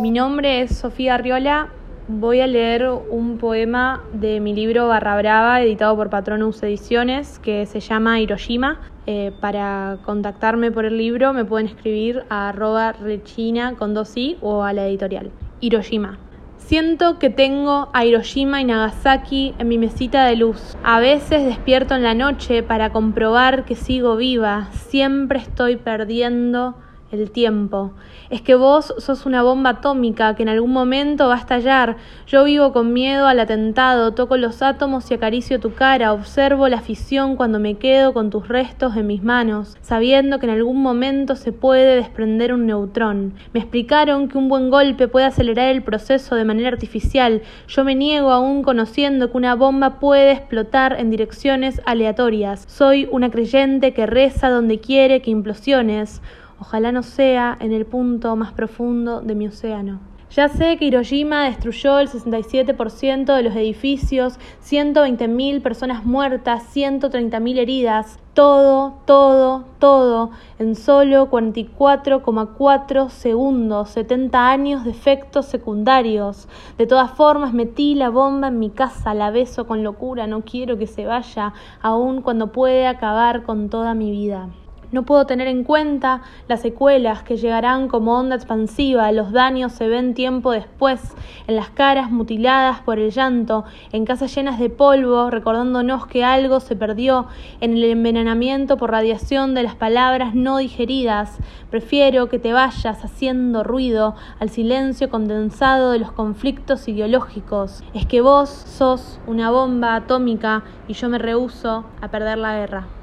Mi nombre es Sofía Arriola. Voy a leer un poema de mi libro Barra Brava, editado por Patronus Ediciones, que se llama Hiroshima. Eh, para contactarme por el libro me pueden escribir a arroba rechina con dos i o a la editorial. Hiroshima. Siento que tengo a Hiroshima y Nagasaki en mi mesita de luz. A veces despierto en la noche para comprobar que sigo viva. Siempre estoy perdiendo el tiempo. Es que vos sos una bomba atómica que en algún momento va a estallar. Yo vivo con miedo al atentado, toco los átomos y acaricio tu cara, observo la fisión cuando me quedo con tus restos en mis manos, sabiendo que en algún momento se puede desprender un neutrón. Me explicaron que un buen golpe puede acelerar el proceso de manera artificial. Yo me niego aún conociendo que una bomba puede explotar en direcciones aleatorias. Soy una creyente que reza donde quiere que implosiones. Ojalá no sea en el punto más profundo de mi océano. Ya sé que Hiroshima destruyó el 67% de los edificios, 120.000 personas muertas, 130.000 heridas, todo, todo, todo, en solo 44,4 segundos, 70 años de efectos secundarios. De todas formas, metí la bomba en mi casa, la beso con locura, no quiero que se vaya, aun cuando puede acabar con toda mi vida. No puedo tener en cuenta las secuelas que llegarán como onda expansiva, los daños se ven tiempo después, en las caras mutiladas por el llanto, en casas llenas de polvo, recordándonos que algo se perdió, en el envenenamiento por radiación de las palabras no digeridas. Prefiero que te vayas haciendo ruido al silencio condensado de los conflictos ideológicos. Es que vos sos una bomba atómica y yo me rehuso a perder la guerra.